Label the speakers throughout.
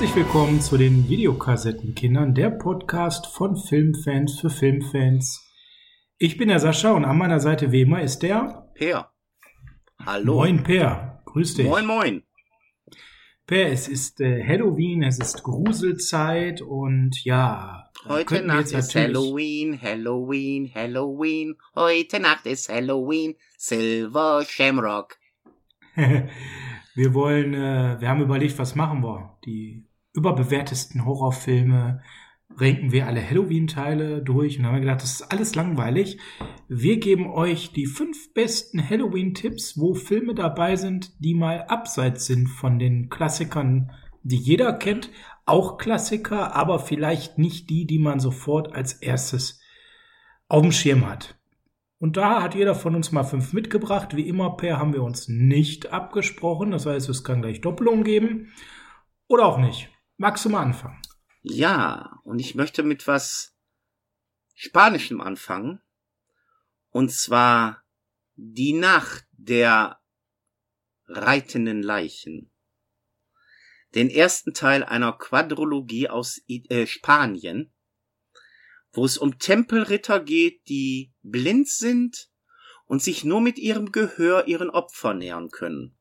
Speaker 1: Herzlich willkommen zu den Videokassettenkindern, der Podcast von Filmfans für Filmfans. Ich bin der Sascha und an meiner Seite wie immer ist der
Speaker 2: Per. Hallo.
Speaker 1: Moin Per, grüß dich.
Speaker 2: Moin, moin.
Speaker 1: Per, es ist äh, Halloween, es ist Gruselzeit und ja.
Speaker 2: Heute Nacht ist Halloween, Halloween, Halloween. Heute Nacht ist Halloween, Silver Shamrock.
Speaker 1: wir wollen, äh, wir haben überlegt, was machen wir? Die überbewertesten Horrorfilme ranken wir alle Halloween-Teile durch und haben wir gedacht, das ist alles langweilig. Wir geben euch die fünf besten Halloween-Tipps, wo Filme dabei sind, die mal abseits sind von den Klassikern, die jeder kennt. Auch Klassiker, aber vielleicht nicht die, die man sofort als erstes auf dem Schirm hat. Und da hat jeder von uns mal fünf mitgebracht. Wie immer, per haben wir uns nicht abgesprochen. Das heißt, es kann gleich Doppelung geben. Oder auch nicht. Magst du mal anfangen?
Speaker 2: Ja, und ich möchte mit was Spanischem anfangen. Und zwar die Nacht der reitenden Leichen. Den ersten Teil einer Quadrologie aus äh, Spanien, wo es um Tempelritter geht, die blind sind und sich nur mit ihrem Gehör ihren Opfern nähern können.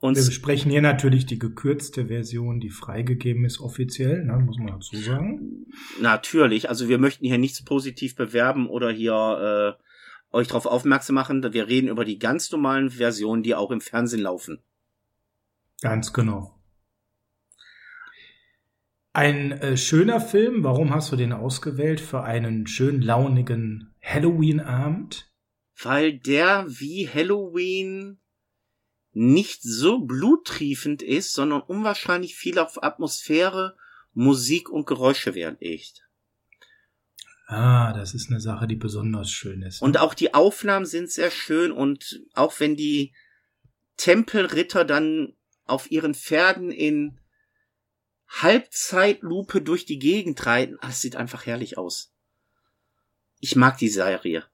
Speaker 2: Und
Speaker 1: Wir besprechen hier natürlich die gekürzte Version, die freigegeben ist offiziell, ne, muss man dazu sagen.
Speaker 2: Natürlich, also wir möchten hier nichts positiv bewerben oder hier äh, euch darauf aufmerksam machen. Wir reden über die ganz normalen Versionen, die auch im Fernsehen laufen.
Speaker 1: Ganz genau. Ein äh, schöner Film. Warum hast du den ausgewählt für einen schön launigen Halloween-Abend?
Speaker 2: Weil der wie Halloween nicht so bluttriefend ist, sondern unwahrscheinlich viel auf Atmosphäre, Musik und Geräusche Wert legt.
Speaker 1: Ah, das ist eine Sache, die besonders schön ist.
Speaker 2: Und auch die Aufnahmen sind sehr schön und auch wenn die Tempelritter dann auf ihren Pferden in Halbzeitlupe durch die Gegend reiten, ah, es sieht einfach herrlich aus. Ich mag die Serie.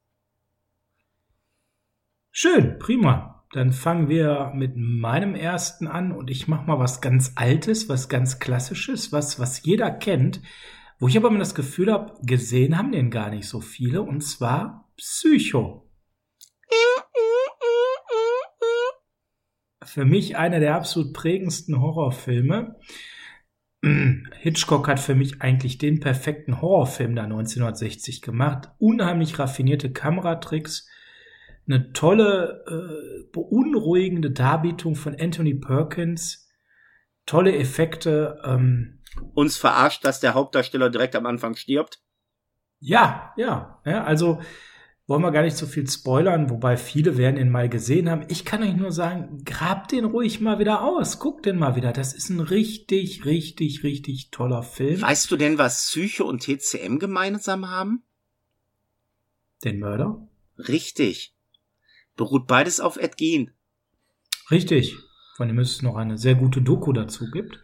Speaker 1: Schön, prima. Dann fangen wir mit meinem ersten an und ich mache mal was ganz Altes, was ganz Klassisches, was, was jeder kennt, wo ich aber immer das Gefühl habe, gesehen haben den gar nicht so viele, und zwar Psycho. Für mich einer der absolut prägendsten Horrorfilme. Hitchcock hat für mich eigentlich den perfekten Horrorfilm da 1960 gemacht. Unheimlich raffinierte Kameratricks, eine tolle, äh, beunruhigende Darbietung von Anthony Perkins, tolle Effekte. Ähm,
Speaker 2: Uns verarscht, dass der Hauptdarsteller direkt am Anfang stirbt.
Speaker 1: ja, ja, ja, also wollen wir gar nicht so viel spoilern, wobei viele werden ihn mal gesehen haben. Ich kann euch nur sagen, grabt den ruhig mal wieder aus, guckt den mal wieder. Das ist ein richtig, richtig, richtig toller Film.
Speaker 2: Weißt du denn, was Psycho und TCM gemeinsam haben?
Speaker 1: Den Mörder?
Speaker 2: Richtig. Beruht beides auf Ed Gein.
Speaker 1: Richtig. Von dem es noch eine sehr gute Doku dazu gibt.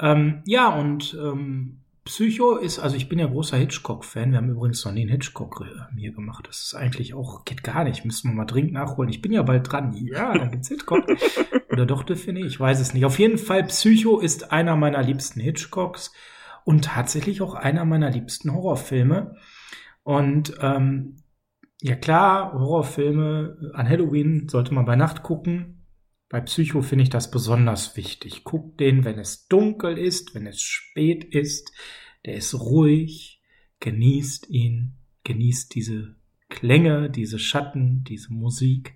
Speaker 1: Ähm, ja, und ähm, Psycho ist, also ich bin ja großer Hitchcock-Fan. Wir haben übrigens noch nie einen Hitchcock äh, hier gemacht. Das ist eigentlich auch, geht gar nicht. Müssen wir mal dringend nachholen. Ich bin ja bald dran. Ja, da gibt's Hitchcock. Oder doch Tiffany? Ich weiß es nicht. Auf jeden Fall, Psycho ist einer meiner liebsten Hitchcocks und tatsächlich auch einer meiner liebsten Horrorfilme. Und ähm, ja klar, Horrorfilme an Halloween sollte man bei Nacht gucken. Bei Psycho finde ich das besonders wichtig. Guckt den, wenn es dunkel ist, wenn es spät ist. Der ist ruhig. Genießt ihn. Genießt diese Klänge, diese Schatten, diese Musik.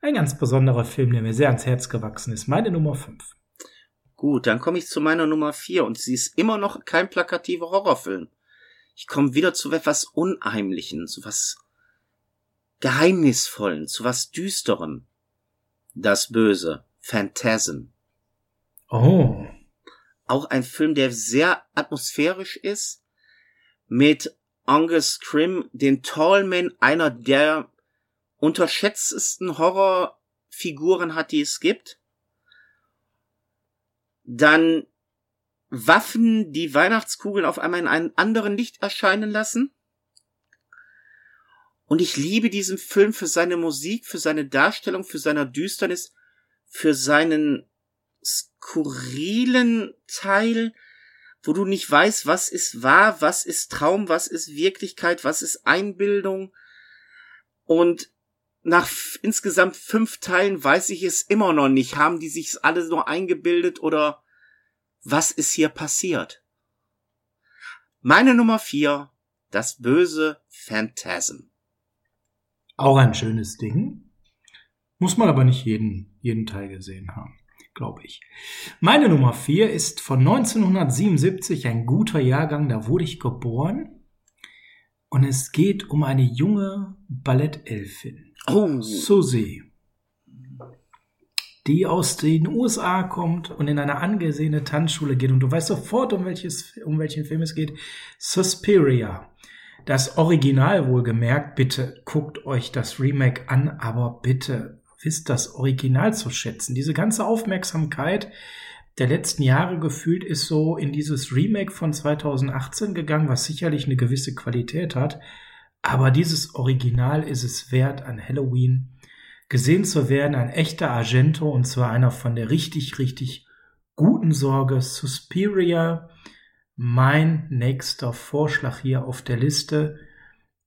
Speaker 1: Ein ganz besonderer Film, der mir sehr ans Herz gewachsen ist. Meine Nummer 5.
Speaker 2: Gut, dann komme ich zu meiner Nummer vier und sie ist immer noch kein plakativer Horrorfilm. Ich komme wieder zu etwas Unheimlichen, zu was Geheimnisvollen, zu was Düsterem. Das Böse, Phantasm.
Speaker 1: Oh.
Speaker 2: Auch ein Film, der sehr atmosphärisch ist, mit Angus Scrim, den Tallman, einer der unterschätztesten Horrorfiguren hat, die es gibt. Dann Waffen, die Weihnachtskugeln auf einmal in einem anderen Licht erscheinen lassen. Und ich liebe diesen Film für seine Musik, für seine Darstellung, für seine Düsternis, für seinen skurrilen Teil, wo du nicht weißt, was ist wahr, was ist Traum, was ist Wirklichkeit, was ist Einbildung. Und nach insgesamt fünf Teilen weiß ich es immer noch nicht. Haben die sich alle nur eingebildet oder was ist hier passiert? Meine Nummer vier, das böse Phantasm.
Speaker 1: Auch ein schönes Ding. Muss man aber nicht jeden, jeden Teil gesehen haben, glaube ich. Meine Nummer vier ist von 1977, ein guter Jahrgang, da wurde ich geboren. Und es geht um eine junge Ballettelfin.
Speaker 2: Oh.
Speaker 1: Susie. Die aus den USA kommt und in eine angesehene Tanzschule geht. Und du weißt sofort, um, welches, um welchen Film es geht. Suspiria. Das Original wohlgemerkt, bitte guckt euch das Remake an, aber bitte wisst das Original zu schätzen. Diese ganze Aufmerksamkeit der letzten Jahre gefühlt ist so in dieses Remake von 2018 gegangen, was sicherlich eine gewisse Qualität hat. Aber dieses Original ist es wert, an Halloween gesehen zu werden. Ein echter Argento und zwar einer von der richtig, richtig guten Sorge. Suspiria mein nächster Vorschlag hier auf der Liste.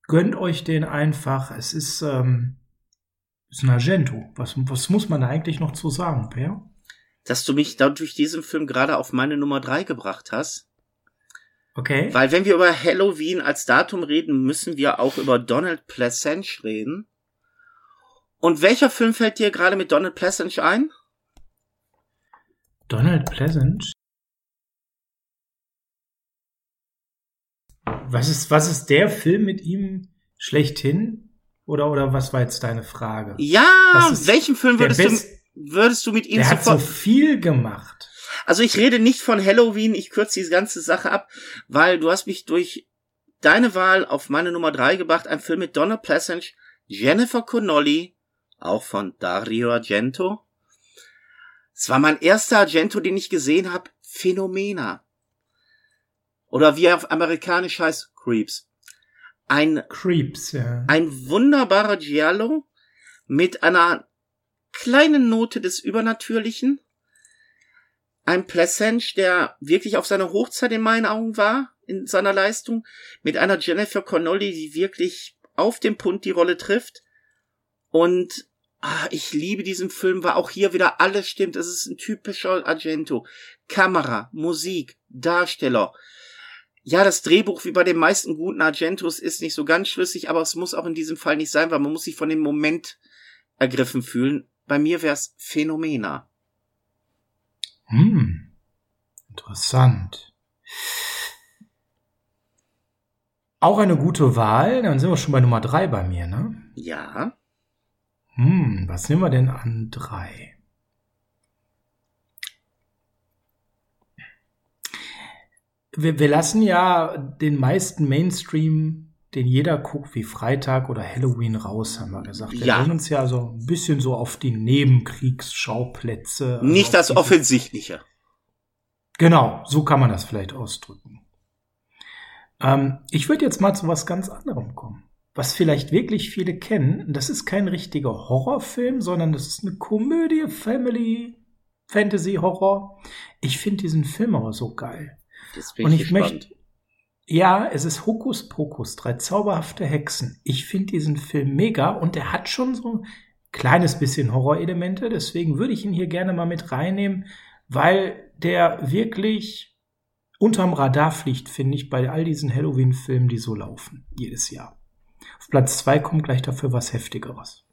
Speaker 1: Gönnt euch den einfach. Es ist, ähm, ist ein Argento. Was, was muss man da eigentlich noch zu sagen, Per?
Speaker 2: Dass du mich da durch diesen Film gerade auf meine Nummer drei gebracht hast.
Speaker 1: Okay.
Speaker 2: Weil wenn wir über Halloween als Datum reden, müssen wir auch über Donald Pleasence reden. Und welcher Film fällt dir gerade mit Donald Pleasence ein?
Speaker 1: Donald Pleasance? Was ist, was ist der Film mit ihm schlechthin? Oder, oder was war jetzt deine Frage?
Speaker 2: Ja, welchen Film würdest du, würdest du mit ihm
Speaker 1: Der hat so viel gemacht.
Speaker 2: Also ich rede nicht von Halloween, ich kürze diese ganze Sache ab, weil du hast mich durch deine Wahl auf meine Nummer drei gebracht, ein Film mit Donna Pleasence, Jennifer Connolly, auch von Dario Argento. Es war mein erster Argento, den ich gesehen habe, Phänomena. Oder wie er auf amerikanisch heißt, Creeps. Ein,
Speaker 1: Creeps, ja.
Speaker 2: ein wunderbarer Giallo mit einer kleinen Note des Übernatürlichen. Ein Pleasant, der wirklich auf seiner Hochzeit in meinen Augen war, in seiner Leistung, mit einer Jennifer Connolly, die wirklich auf dem Punkt die Rolle trifft. Und ah, ich liebe diesen Film, weil auch hier wieder alles stimmt. Es ist ein typischer Argento. Kamera, Musik, Darsteller, ja, das Drehbuch wie bei den meisten guten Argentos ist nicht so ganz schlüssig, aber es muss auch in diesem Fall nicht sein, weil man muss sich von dem Moment ergriffen fühlen. Bei mir wäre es Phänomena.
Speaker 1: Hm. Interessant. Auch eine gute Wahl. Dann sind wir schon bei Nummer drei bei mir, ne?
Speaker 2: Ja.
Speaker 1: Hm, was nehmen wir denn an drei? Wir, wir lassen ja den meisten Mainstream, den jeder guckt, wie Freitag oder Halloween raus, haben wir gesagt. Wir
Speaker 2: Ja.
Speaker 1: uns ja so ein bisschen so auf die Nebenkriegsschauplätze. also
Speaker 2: Nicht das Offensichtliche.
Speaker 1: Genau, so kann man das vielleicht ausdrücken. Ähm, ich würde jetzt mal zu was ganz anderem kommen. Was vielleicht wirklich viele kennen, das ist kein richtiger Horrorfilm, sondern das ist eine Komödie, Family, Fantasy, Horror. Ich finde diesen Film aber so geil.
Speaker 2: Jetzt bin
Speaker 1: Und
Speaker 2: ich
Speaker 1: ich möchte, ja, es ist Hokus Pokus, drei zauberhafte Hexen. Ich finde diesen Film mega und er hat schon so ein kleines bisschen Horrorelemente, deswegen würde ich ihn hier gerne mal mit reinnehmen, weil der wirklich unterm Radar fliegt, finde ich, bei all diesen Halloween-Filmen, die so laufen, jedes Jahr. Auf Platz zwei kommt gleich dafür was Heftigeres.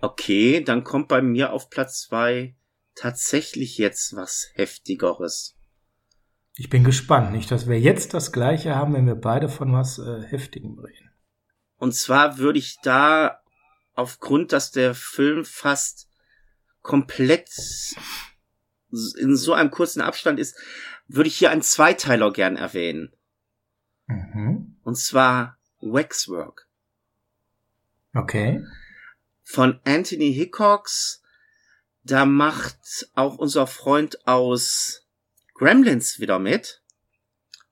Speaker 2: Okay, dann kommt bei mir auf Platz zwei tatsächlich jetzt was Heftigeres.
Speaker 1: Ich bin gespannt, nicht, dass wir jetzt das gleiche haben, wenn wir beide von was äh, Heftigem reden.
Speaker 2: Und zwar würde ich da aufgrund, dass der Film fast komplett in so einem kurzen Abstand ist, würde ich hier einen Zweiteiler gern erwähnen.
Speaker 1: Mhm.
Speaker 2: Und zwar Waxwork
Speaker 1: Okay.
Speaker 2: von Anthony Hickox. Da macht auch unser Freund aus Gremlins wieder mit.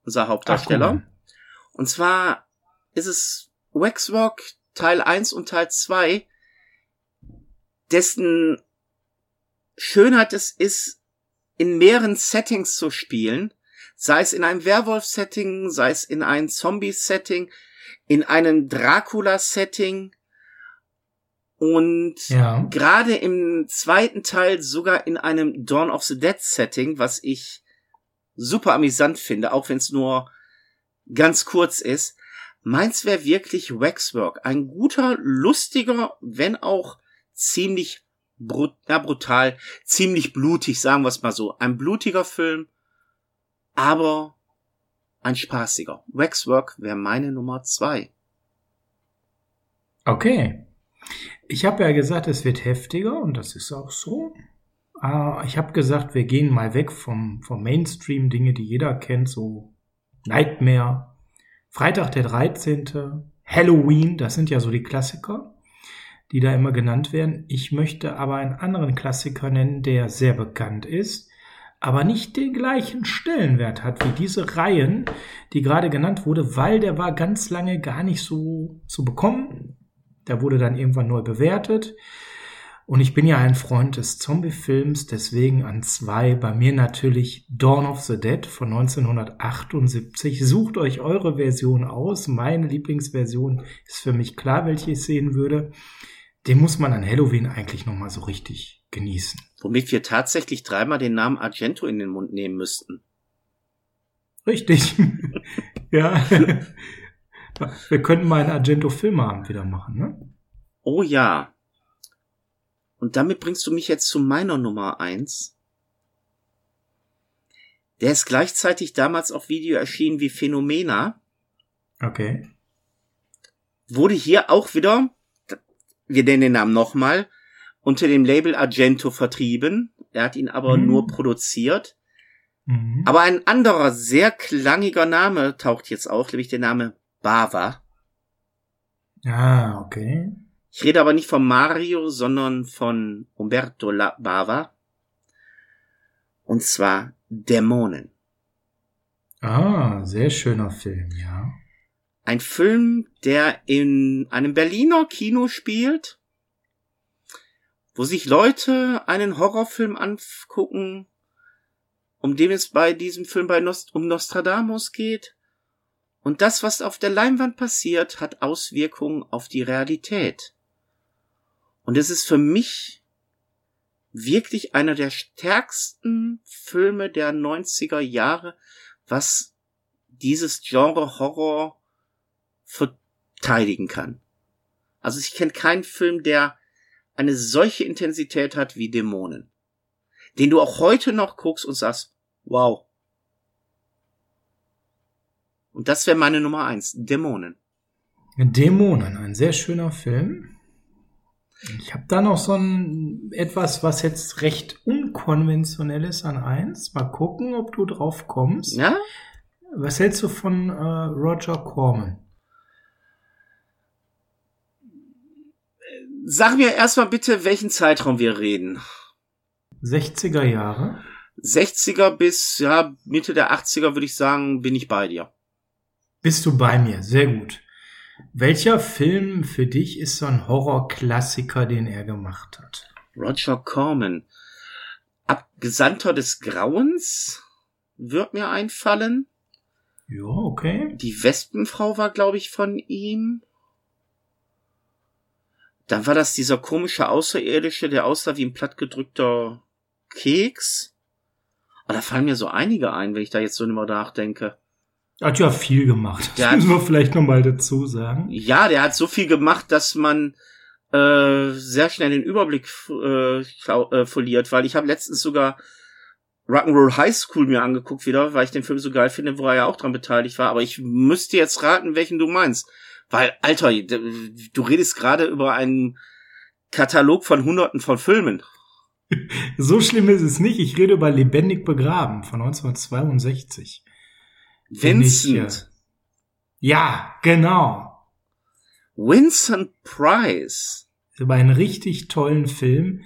Speaker 2: Unser Hauptdarsteller.
Speaker 1: Ach.
Speaker 2: Und zwar ist es Waxwork Teil 1 und Teil 2, dessen Schönheit es ist, in mehreren Settings zu spielen, sei es in einem Werwolf-Setting, sei es in einem Zombie-Setting, in einem Dracula-Setting und
Speaker 1: Ja.
Speaker 2: gerade im zweiten Teil sogar in einem Dawn of the Dead Setting, was ich super amüsant finde, auch wenn es nur ganz kurz ist. Meins wäre wirklich Waxwork. Ein guter, lustiger, wenn auch ziemlich brut ja, brutal, ziemlich blutig, sagen wir es mal so. Ein blutiger Film, aber ein spaßiger. Waxwork wäre meine Nummer zwei.
Speaker 1: Okay. Ich habe ja gesagt, es wird heftiger und das ist auch so. Äh, Ich habe gesagt, wir gehen mal weg vom, vom Mainstream, Dinge, die jeder kennt, so Nightmare, Freitag der 13., Halloween, das sind ja so die Klassiker, die da immer genannt werden. Ich möchte aber einen anderen Klassiker nennen, der sehr bekannt ist, aber nicht den gleichen Stellenwert hat wie diese Reihen, die gerade genannt wurde, weil der war ganz lange gar nicht so zu bekommen. Der wurde dann irgendwann neu bewertet. Und ich bin ja ein Freund des Zombie-Films, deswegen an zwei. Bei mir natürlich Dawn of the Dead von 1978. Sucht euch eure Version aus. Meine Lieblingsversion ist für mich klar, welche ich sehen würde. Den muss man an Halloween eigentlich nochmal so richtig genießen.
Speaker 2: Womit wir tatsächlich dreimal den Namen Argento in den Mund nehmen müssten.
Speaker 1: Richtig. ja. Wir könnten mal einen Argento-Filmabend wieder machen, ne?
Speaker 2: Oh ja. Und damit bringst du mich jetzt zu meiner Nummer eins. Der ist gleichzeitig damals auf Video erschienen wie Phänomena.
Speaker 1: Okay.
Speaker 2: Wurde hier auch wieder, wir nennen den Namen nochmal, unter dem Label Argento vertrieben. Er hat ihn aber
Speaker 1: Mhm.
Speaker 2: nur produziert.
Speaker 1: Mhm.
Speaker 2: Aber ein anderer, sehr klangiger Name taucht jetzt auf, nämlich der Name Bava.
Speaker 1: Ah, okay.
Speaker 2: Ich rede aber nicht von Mario, sondern von Umberto La Bava. Und zwar Dämonen.
Speaker 1: Ah, sehr schöner Film, ja.
Speaker 2: Ein Film, der in einem Berliner Kino spielt, wo sich Leute einen Horrorfilm angucken, um dem es bei diesem Film bei Nost um Nostradamus geht. Und das, was auf der Leinwand passiert, hat Auswirkungen auf die Realität. Und es ist für mich wirklich einer der stärksten Filme der 90er Jahre, was dieses Genre Horror verteidigen kann. Also ich kenne keinen Film, der eine solche Intensität hat wie Dämonen. Den du auch heute noch guckst und sagst, wow. Und das wäre meine Nummer eins, Dämonen.
Speaker 1: Dämonen, ein sehr schöner Film. Ich habe da noch so ein etwas, was jetzt recht unkonventionell ist an eins. Mal gucken, ob du drauf kommst.
Speaker 2: Ja?
Speaker 1: Was hältst du von äh, Roger Corman?
Speaker 2: Sag mir erstmal bitte, welchen Zeitraum wir reden.
Speaker 1: 60er Jahre.
Speaker 2: 60er bis ja, Mitte der 80er würde ich sagen, bin ich bei dir.
Speaker 1: Bist du bei mir? Sehr gut. Welcher Film für dich ist so ein Horrorklassiker, den er gemacht hat?
Speaker 2: Roger Corman. Abgesandter des Grauens wird mir einfallen.
Speaker 1: Ja, okay.
Speaker 2: Die Wespenfrau war, glaube ich, von ihm. Dann war das dieser komische Außerirdische, der aussah wie ein plattgedrückter Keks. Aber da fallen mir so einige ein, wenn ich da jetzt so immer nachdenke.
Speaker 1: Er hat ja viel gemacht. Das müssen wir vielleicht nochmal dazu sagen.
Speaker 2: Ja, der hat so viel gemacht, dass man äh, sehr schnell den Überblick äh, äh, verliert, weil ich habe letztens sogar Rock'n'Roll High School mir angeguckt wieder, weil ich den Film so geil finde, wo er ja auch dran beteiligt war. Aber ich müsste jetzt raten, welchen du meinst. Weil, Alter, du redest gerade über einen Katalog von hunderten von Filmen.
Speaker 1: So schlimm ist es nicht. Ich rede über Lebendig begraben von 1962.
Speaker 2: Vincent.
Speaker 1: Ja, genau.
Speaker 2: Vincent Price.
Speaker 1: Über einen richtig tollen Film,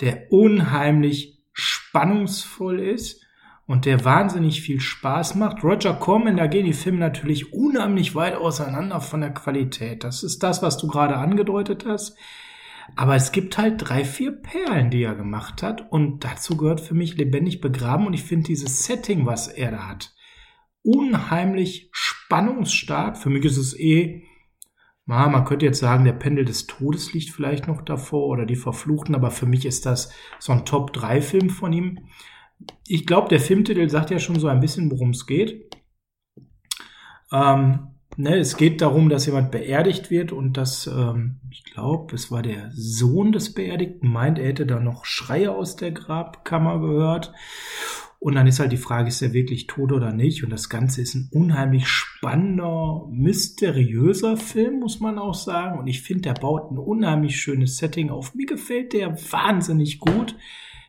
Speaker 1: der unheimlich spannungsvoll ist und der wahnsinnig viel Spaß macht. Roger Corman, da gehen die Filme natürlich unheimlich weit auseinander von der Qualität. Das ist das, was du gerade angedeutet hast. Aber es gibt halt drei, vier Perlen, die er gemacht hat. Und dazu gehört für mich lebendig begraben. Und ich finde dieses Setting, was er da hat, unheimlich spannungsstark. Für mich ist es eh, man könnte jetzt sagen, der Pendel des Todes liegt vielleicht noch davor oder die Verfluchten. Aber für mich ist das so ein Top-3-Film von ihm. Ich glaube, der Filmtitel sagt ja schon so ein bisschen, worum es geht. Ähm, ne, es geht darum, dass jemand beerdigt wird und dass, ähm, ich glaube, es war der Sohn des Beerdigten, meint, er hätte da noch Schreie aus der Grabkammer gehört. Und dann ist halt die Frage, ist er wirklich tot oder nicht? Und das Ganze ist ein unheimlich spannender, mysteriöser Film, muss man auch sagen. Und ich finde, der baut ein unheimlich schönes Setting auf. Mir gefällt der wahnsinnig gut.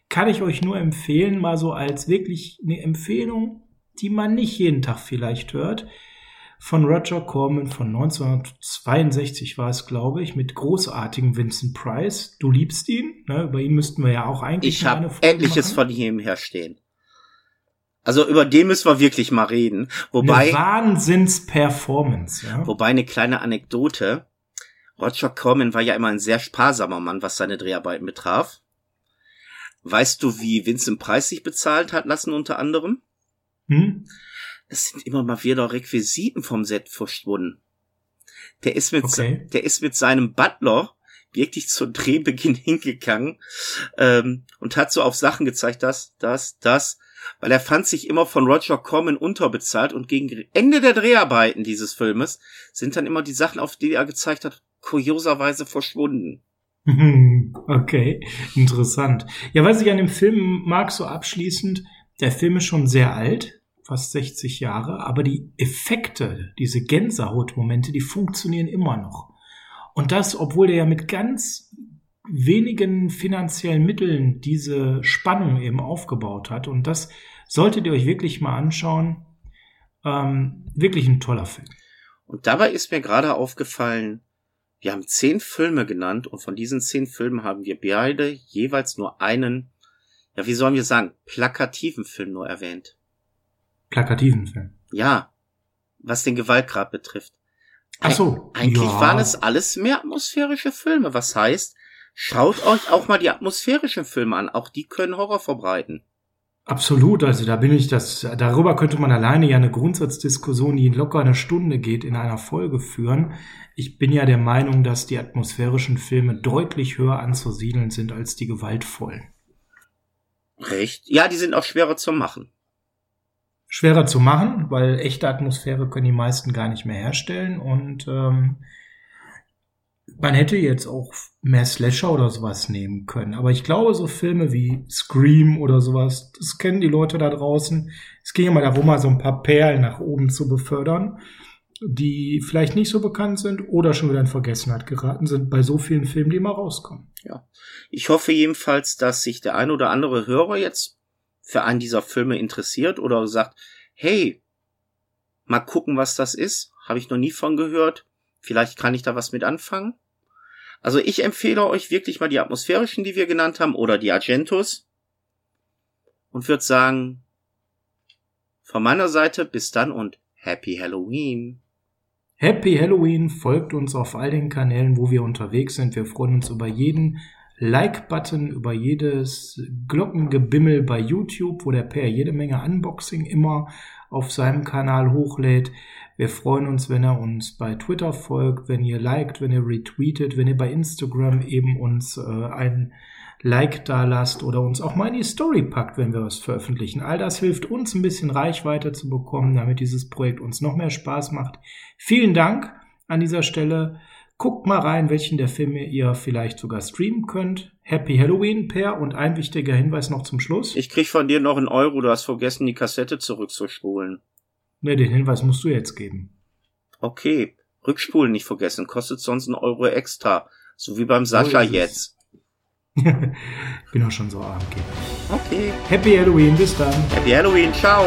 Speaker 1: Kann ich euch nur empfehlen, mal so als wirklich eine Empfehlung, die man nicht jeden Tag vielleicht hört von Roger Corman von 1962 war es, glaube ich, mit großartigem Vincent Price. Du liebst ihn, ne? über ihn müssten wir ja auch eigentlich.
Speaker 2: Ich habe etliches von ihm herstehen. Also über den müssen wir wirklich mal reden. Wobei
Speaker 1: eine Wahnsinns-Performance. Ja?
Speaker 2: Wobei eine kleine Anekdote. Roger Corman war ja immer ein sehr sparsamer Mann, was seine Dreharbeiten betraf. Weißt du, wie Vincent Price sich bezahlt hat lassen unter anderem? Hm? es sind immer mal wieder Requisiten vom Set verschwunden. Der ist mit, okay. der ist mit seinem Butler wirklich zu Drehbeginn hingegangen ähm, und hat so auf Sachen gezeigt, das, das, das, weil er fand sich immer von Roger Corman unterbezahlt und gegen Ende der Dreharbeiten dieses Filmes sind dann immer die Sachen, auf die er gezeigt hat, kurioserweise verschwunden.
Speaker 1: Okay, interessant. Ja, was ich an dem Film mag, so abschließend, der Film ist schon sehr alt, fast 60 Jahre, aber die Effekte, diese Gänsehautmomente, die funktionieren immer noch. Und das, obwohl der ja mit ganz wenigen finanziellen Mitteln diese Spannung eben aufgebaut hat. Und das solltet ihr euch wirklich mal anschauen. Ähm, wirklich ein toller Film.
Speaker 2: Und dabei ist mir gerade aufgefallen, wir haben zehn Filme genannt und von diesen zehn Filmen haben wir beide jeweils nur einen, ja, wie sollen wir sagen, plakativen Film nur erwähnt
Speaker 1: plakativen Film.
Speaker 2: Ja, was den Gewaltgrad betrifft.
Speaker 1: Ach so.
Speaker 2: Eigentlich ja. waren es alles mehr atmosphärische Filme. Was heißt, schaut euch auch mal die atmosphärischen Filme an. Auch die können Horror verbreiten.
Speaker 1: Absolut, also da bin ich das, darüber könnte man alleine ja eine Grundsatzdiskussion, die locker eine Stunde geht, in einer Folge führen. Ich bin ja der Meinung, dass die atmosphärischen Filme deutlich höher anzusiedeln sind als die gewaltvollen.
Speaker 2: Recht? Ja, die sind auch schwerer zu machen
Speaker 1: schwerer zu machen, weil echte Atmosphäre können die meisten gar nicht mehr herstellen und ähm, man hätte jetzt auch mehr Slasher oder sowas nehmen können. Aber ich glaube, so Filme wie Scream oder sowas, das kennen die Leute da draußen. Es ging immer darum, mal so ein paar Perlen nach oben zu befördern, die vielleicht nicht so bekannt sind oder schon wieder in Vergessenheit geraten sind bei so vielen Filmen, die immer rauskommen.
Speaker 2: Ja. Ich hoffe jedenfalls, dass sich der ein oder andere Hörer jetzt für einen dieser Filme interessiert oder sagt, hey, mal gucken, was das ist, habe ich noch nie von gehört, vielleicht kann ich da was mit anfangen. Also ich empfehle euch wirklich mal die atmosphärischen, die wir genannt haben, oder die Argentos. Und würde sagen, von meiner Seite bis dann und Happy Halloween.
Speaker 1: Happy Halloween, folgt uns auf all den Kanälen, wo wir unterwegs sind. Wir freuen uns über jeden Like-Button, über jedes Glockengebimmel bei YouTube, wo der Per jede Menge Unboxing immer auf seinem Kanal hochlädt. Wir freuen uns, wenn er uns bei Twitter folgt, wenn ihr liked, wenn ihr retweetet, wenn ihr bei Instagram eben uns äh, ein Like da lasst oder uns auch mal in die Story packt, wenn wir was veröffentlichen. All das hilft uns ein bisschen Reichweite zu bekommen, damit dieses Projekt uns noch mehr Spaß macht. Vielen Dank an dieser Stelle. Guckt mal rein, welchen der Filme ihr vielleicht sogar streamen könnt. Happy Halloween, Per. Und ein wichtiger Hinweis noch zum Schluss.
Speaker 2: Ich krieg von dir noch einen Euro. Du hast vergessen, die Kassette zurückzuspulen.
Speaker 1: Ne, den Hinweis musst du jetzt geben.
Speaker 2: Okay. Rückspulen nicht vergessen. Kostet sonst einen Euro extra. So wie beim Sascha so jetzt.
Speaker 1: Bin auch schon so arm.
Speaker 2: Okay.
Speaker 1: Happy Halloween. Bis dann.
Speaker 2: Happy Halloween. Ciao.